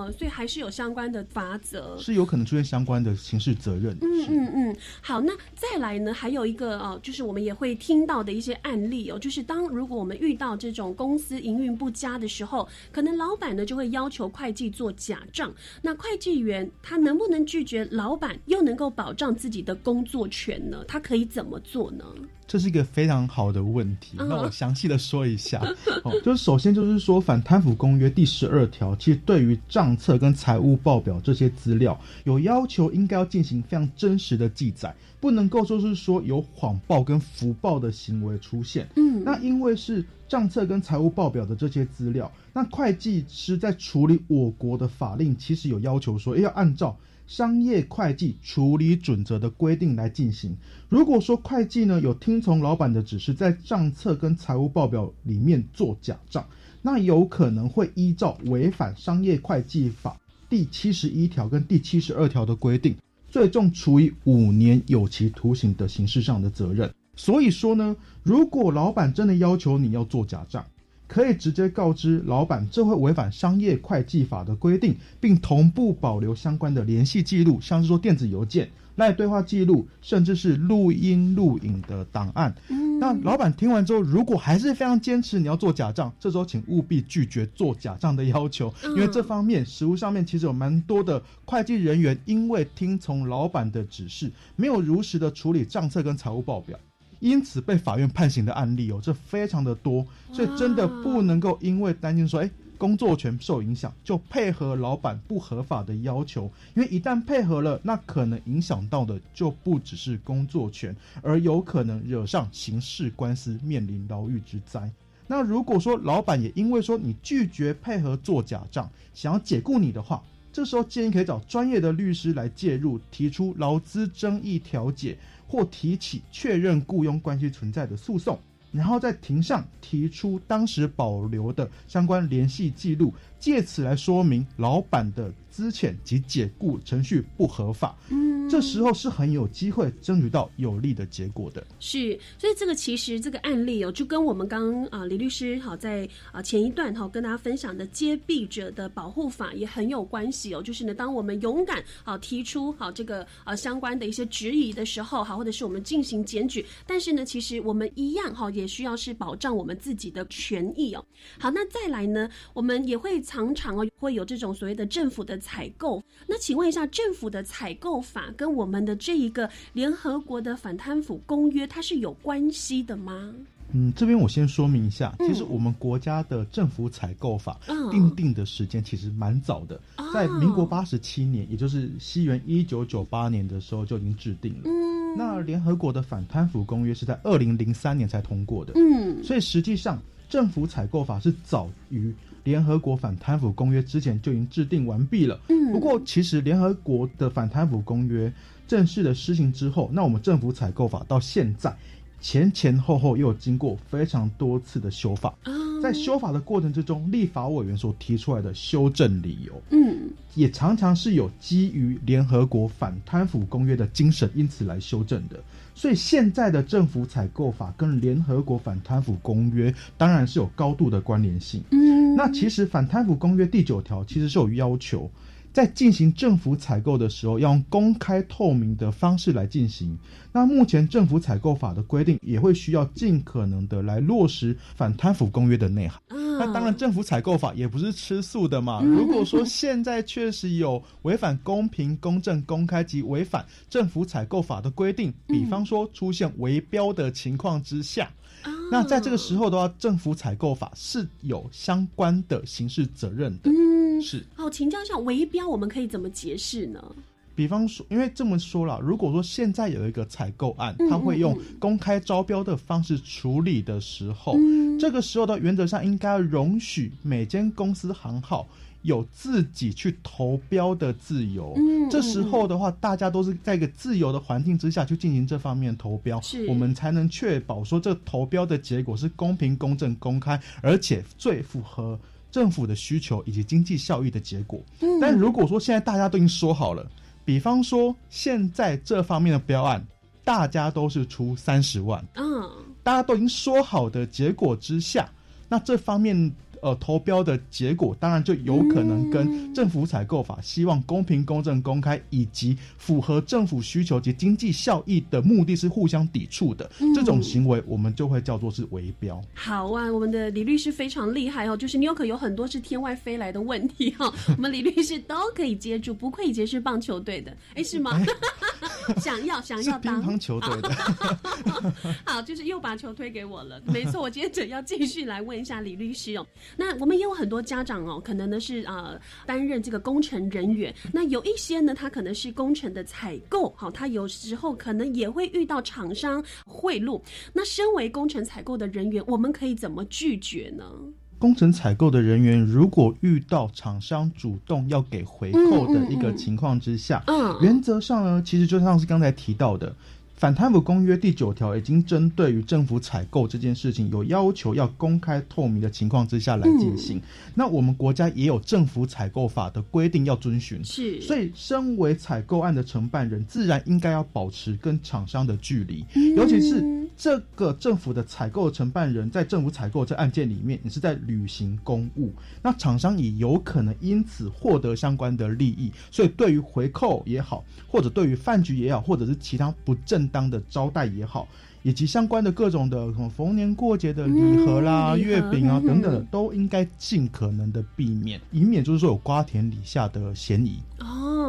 S1: 哦，所以还是有相关的法则。
S2: 是有可能出现相关的刑事责任。
S1: 嗯嗯嗯，好，那再来呢，还有一个哦，就是我们也会听到的一些案例哦，就是当如果我们遇到这种公司营运不佳的时候，可能老板呢就会要求会计做假账。那会计员他能不能拒绝老板，又能够保障自己的工作权呢？他可以怎么做呢？
S2: 这是一个非常好的问题。
S1: 嗯
S2: 那我详细的说一下，[LAUGHS] 哦，就是首先就是说反贪腐公约第十二条，其实对于账册跟财务报表这些资料有要求，应该要进行非常真实的记载，不能够说是说有谎报跟浮报的行为出现。
S1: 嗯
S2: 那因为是账册跟财务报表的这些资料，那会计师在处理我国的法令，其实有要求说，要按照。商业会计处理准则的规定来进行。如果说会计呢有听从老板的指示，在账册跟财务报表里面做假账，那有可能会依照违反商业会计法第七十一条跟第七十二条的规定，最重处以五年有期徒刑的刑事上的责任。所以说呢，如果老板真的要求你要做假账，可以直接告知老板，这会违反商业会计法的规定，并同步保留相关的联系记录，像是说电子邮件、赖对话记录，甚至是录音录影的档案。那老板听完之后，如果还是非常坚持你要做假账，这时候请务必拒绝做假账的要求，因为这方面实务上面其实有蛮多的会计人员因为听从老板的指示，没有如实的处理账册跟财务报表。因此被法院判刑的案例哦，这非常的多，所以真的不能够因为担心说，哎，工作权受影响，就配合老板不合法的要求，因为一旦配合了，那可能影响到的就不只是工作权，而有可能惹上刑事官司，面临牢狱之灾。那如果说老板也因为说你拒绝配合做假账，想要解雇你的话，这时候建议可以找专业的律师来介入，提出劳资争议调解。或提起确认雇佣关系存在的诉讼，然后在庭上提出当时保留的相关联系记录，借此来说明老板的资遣及解雇程序不合法。
S1: 嗯，
S2: 这时候是很有机会争取到有利的结果的。
S1: 是，所以这个其实这个案例哦，就跟我们刚啊、李律师好在啊、前一段哈、跟大家分享的揭弊者的保护法也很有关系哦。就是呢，当我们勇敢好、提出好、这个啊、相关的一些质疑的时候，好或者是我们进行检举，但是呢，其实我们一样哈、也需要是保障我们自己的权益哦。好，那再来呢，我们也会常常哦会有这种所谓的政府的采购。那请问一下，政府的采购法跟我们的这一个联合国的反贪腐公约，它是有关系的吗？
S2: 嗯，这边我先说明一下，
S1: 嗯
S2: 其实我们国家的政府采购法
S1: 嗯
S2: 定定的时间其实蛮早的，在民国八十七年，也就是西元一九九八年的时候就已经制定了。
S1: 嗯
S2: 那联合国的反贪腐公约是在二零零三年才通过的，
S1: 嗯
S2: 所以实际上政府采购法是早于联合国反贪腐公约之前就已经制定完毕了。
S1: 嗯
S2: 不过其实联合国的反贪腐公约正式的施行之后，那我们政府采购法到现在前前后后又有经过非常多次的修法。
S1: 啊
S2: 在修法的过程之中，立法委员所提出来的修正理由，
S1: 嗯
S2: 也常常是有基于联合国反贪腐公约的精神，因此来修正的。所以现在的政府采购法跟联合国反贪腐公约当然是有高度的关联性。
S1: 嗯
S2: 那其实反贪腐公约第九条其实是有要求，在进行政府采购的时候，要用公开透明的方式来进行。那目前政府采购法的规定也会需要尽可能的来落实反贪腐公约的内涵。那当然，政府采购法也不是吃素的嘛。如果说现在确实有违反公平、公正、公开及违反政府采购法的规定，比方说出现围标的情况之下，那在这个时候的话，政府采购法是有相关的刑事责任的。
S1: 嗯，
S2: 是。
S1: 好，请教一下围标，我们可以怎么解释呢？
S2: 比方说，因为这么说了，如果说现在有一个采购案
S1: 嗯，
S2: 他会用公开招标的方式处理的时候，
S1: 嗯。
S2: 这个时候的原则上应该容许每间公司行号有自己去投标的自由。
S1: 嗯
S2: 这时候的话，大家都是在一个自由的环境之下去进行这方面投标
S1: 是，
S2: 我们才能确保说这投标的结果是公平、公正、公开，而且最符合政府的需求以及经济效益的结果。
S1: 嗯。
S2: 但如果说现在大家都已经说好了，比方说现在这方面的标案，大家都是出三十万，
S1: 嗯，
S2: 大家都已经说好的结果之下，那这方面呃投标的结果，当然就有可能跟政府采购法希望公平、公正、公开以及符合政府需求及经济效益的目的是互相抵触的。
S1: 嗯
S2: 这种行为，我们就会叫做是围标。
S1: 好啊，我们的李律师非常厉害哦，就是你有可有很多是天外飞来的问题哈、[LAUGHS] 我们李律师都可以接住，不愧以前是棒球队的，哎，是吗？[LAUGHS] 想要想要当
S2: 乒乓球队的，[LAUGHS]
S1: 好，就是又把球推给我了。没错，我接着要继续来问一下李律师哦。那我们也有很多家长哦，可能呢是呃担任这个工程人员，那有一些呢，他可能是工程的采购，好，他有时候可能也会遇到厂商贿赂。那身为工程采购的人员，我们可以怎么拒绝呢？
S2: 工程采购的人员如果遇到厂商主动要给回扣的一个情况之下，
S1: 嗯
S2: 原则上呢，其实就像是刚才提到的。反贪腐公约第九条已经针对于政府采购这件事情有要求，要公开透明的情况之下来进行。那我们国家也有政府采购法的规定要遵循，
S1: 是。
S2: 所以身为采购案的承办人，自然应该要保持跟厂商的距离，
S1: 嗯。
S2: 尤其是这个政府的采购承办人在政府采购这案件里面，你是在履行公务，那厂商也有可能因此获得相关的利益，所以对于回扣也好，或者对于饭局也好，或者是其他不正当的招待也好。以及相关的各种的什么逢年过节的礼盒啦、月饼啊
S1: 嗯 [LAUGHS]
S2: 等等的，都应该尽可能的避免，以免就是说有瓜田李下的嫌疑。
S1: 哦，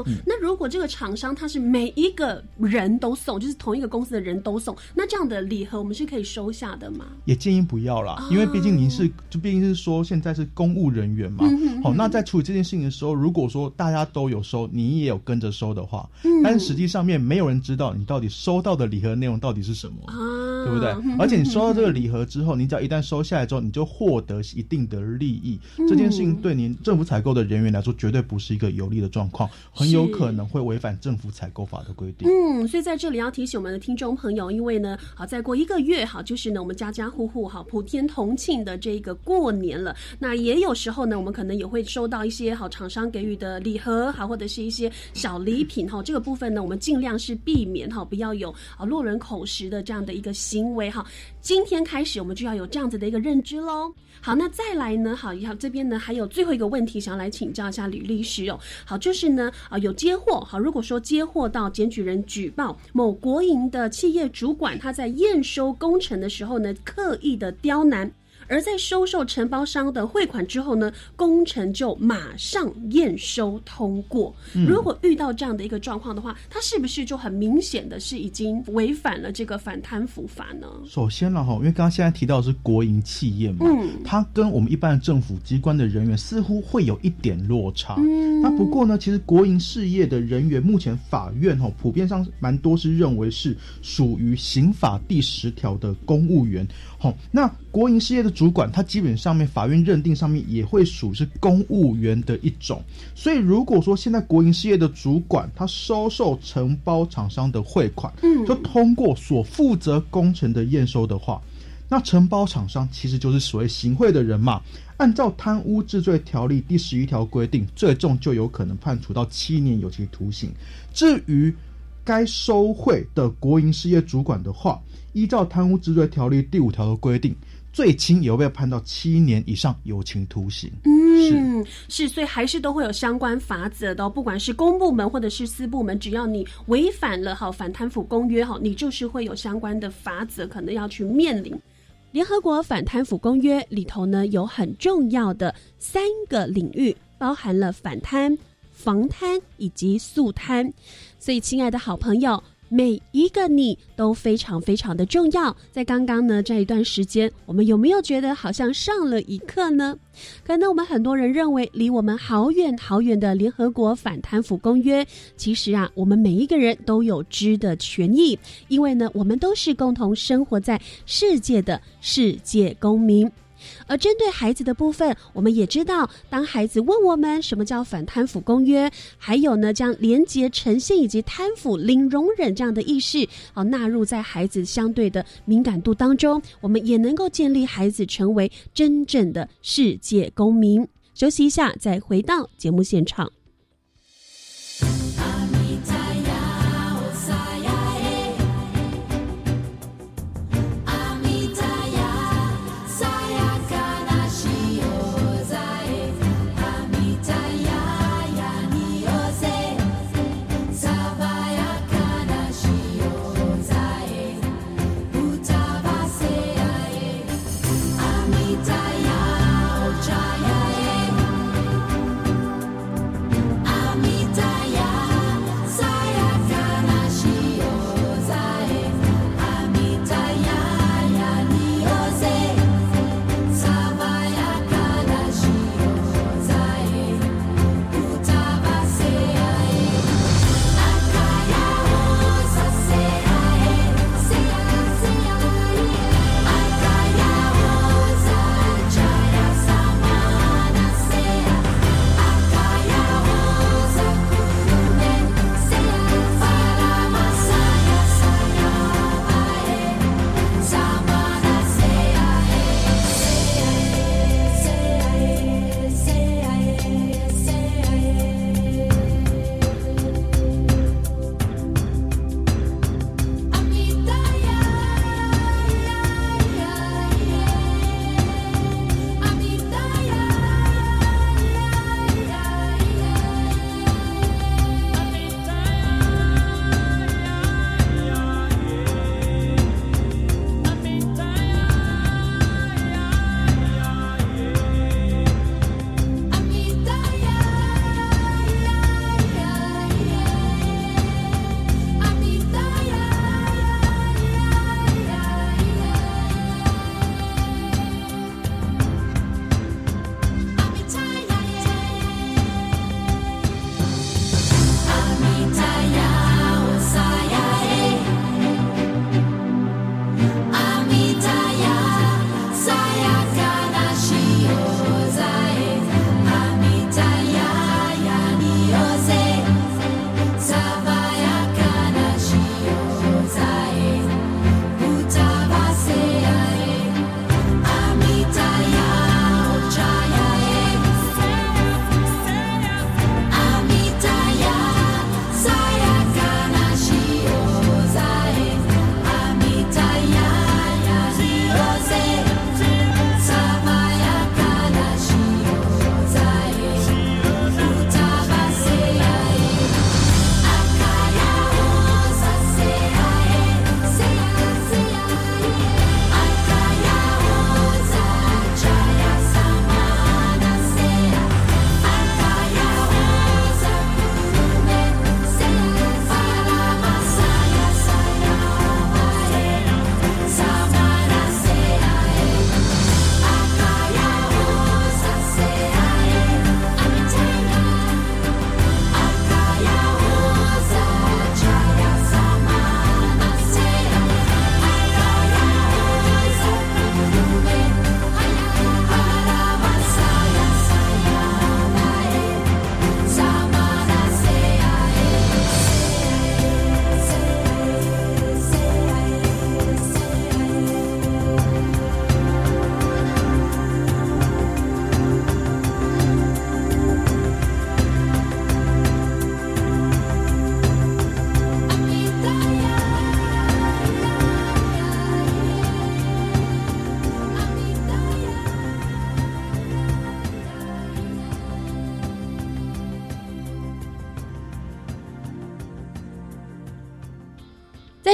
S2: 嗯
S1: 那如果这个厂商他是每一个人都送，就是同一个公司的人都送，那这样的礼盒我们是可以收下的吗？
S2: 也建议不要啦，因为毕竟您是，就毕竟是说现在是公务人员嘛。好，那在处理这件事情的时候，如果说大家都有收，你也有跟着收的话，
S1: 嗯
S2: 但是实际上面没有人知道你到底收到的礼盒内容到底是什么。
S1: 啊，
S2: 对不对？而且你收到这个礼盒之后，你只要一旦收下来之后，你就获得一定的利益。
S1: 嗯
S2: 这件事情对您政府采购的人员来说，绝对不是一个有利的状况，很有可能会违反政府采购法的规定。
S1: 嗯，所以在这里要提醒我们的听众朋友，因为呢，好，再过一个月，好，就是呢，我们家家户户哈普天同庆的这个过年了。那也有时候呢，我们可能也会收到一些好厂商给予的礼盒，好，或者是一些小礼品，哈，这个部分呢，我们尽量是避免哈，不要有啊落人口实的这样的一个行为哈。今天开始，我们就要有这样子的一个认知喽。好，那再来呢？好，要这边呢还有最后一个问题，想要来请教一下吕律师哦。好，就是呢啊有接货，好，如果说接货到检举人举报某国营的企业主管他在验收工程的时候呢，刻意的刁难。而在收受承包商的汇款之后呢，工程就马上验收通过。
S2: 嗯
S1: 如果遇到这样的一个状况的话，它是不是就很明显的是已经违反了这个反贪腐法呢？
S2: 首先了哈，因为刚刚现在提到的是国营企业嘛，
S1: 嗯
S2: 它跟我们一般的政府机关的人员似乎会有一点落差。
S1: 嗯
S2: 那不过呢，其实国营事业的人员，目前法院哈普遍上蛮多是认为是属于刑法第十条的公务员。好，那国营事业的主管，他基本上面法院认定上面也会属是公务员的一种。所以如果说现在国营事业的主管他收受承包厂商的汇款，
S1: 嗯
S2: 就通过所负责工程的验收的话，那承包厂商其实就是所谓行贿的人嘛。按照贪污治罪条例第十一条规定，最重就有可能判处到七年有期徒刑。至于该收贿的国营事业主管的话，依照贪污治罪条例第五条的规定，最轻也会被判到七年以上有期徒刑。
S1: 嗯，是，所以还是都会有相关法则的哦、不管是公部门或者是私部门，只要你违反了哈反贪腐公约哈，你就是会有相关的法则，可能要去面临。联合国反贪腐公约里头呢，有很重要的三个领域，包含了反贪、防贪以及肃贪。所以，亲爱的好朋友，每一个你都非常非常的重要。在刚刚呢这一段时间，我们有没有觉得好像上了一课呢？可能我们很多人认为离我们好远好远的联合国反贪腐公约，其实啊，我们每一个人都有知的权益，因为呢，我们都是共同生活在世界的世界公民。而针对孩子的部分，我们也知道，当孩子问我们什么叫反贪腐公约，还有呢，将廉洁诚信以及贪腐零容忍这样的意识，好纳入在孩子相对的敏感度当中，我们也能够建立孩子成为真正的世界公民。休息一下，再回到节目现场。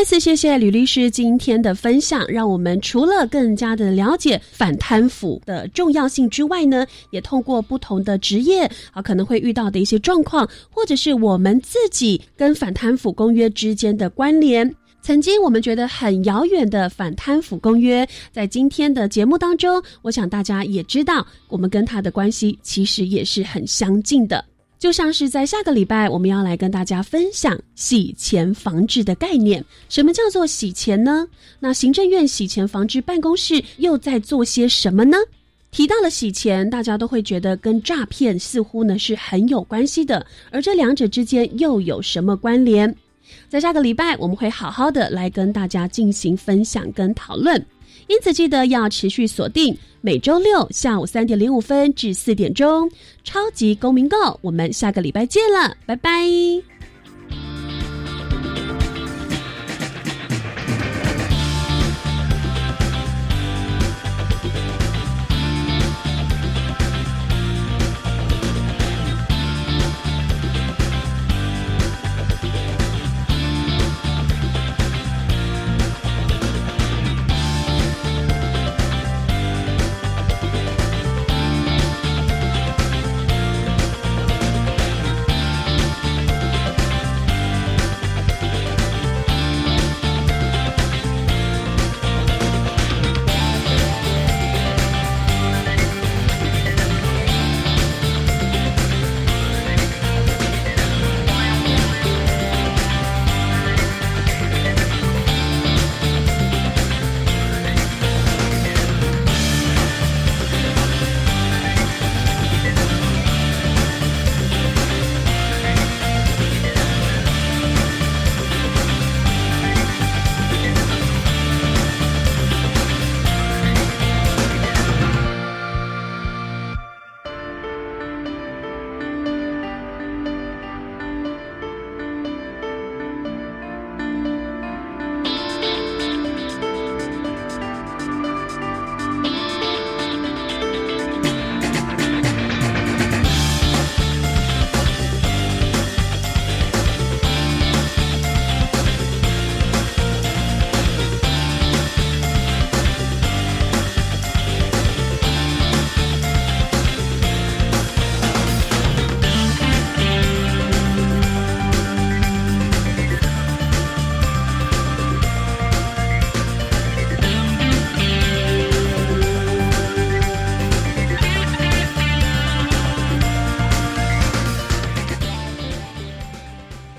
S1: 再次谢谢吕律师今天的分享，让我们除了更加的了解反贪腐的重要性之外呢，也通过不同的职业啊可能会遇到的一些状况，或者是我们自己跟反贪腐公约之间的关联。曾经我们觉得很遥远的反贪腐公约，在今天的节目当中，我想大家也知道，我们跟它的关系其实也是很相近的。就像是在下个礼拜，我们要来跟大家分享洗钱防治的概念。什么叫做洗钱呢？那行政院洗钱防治办公室又在做些什么呢？提到了洗钱，大家都会觉得跟诈骗似乎呢是很有关系的，而这两者之间又有什么关联？在下个礼拜，我们会好好的来跟大家进行分享跟讨论，因此记得要持续锁定每周六下午三点零五分至四点钟《超级公民购》，我们下个礼拜见了，拜拜。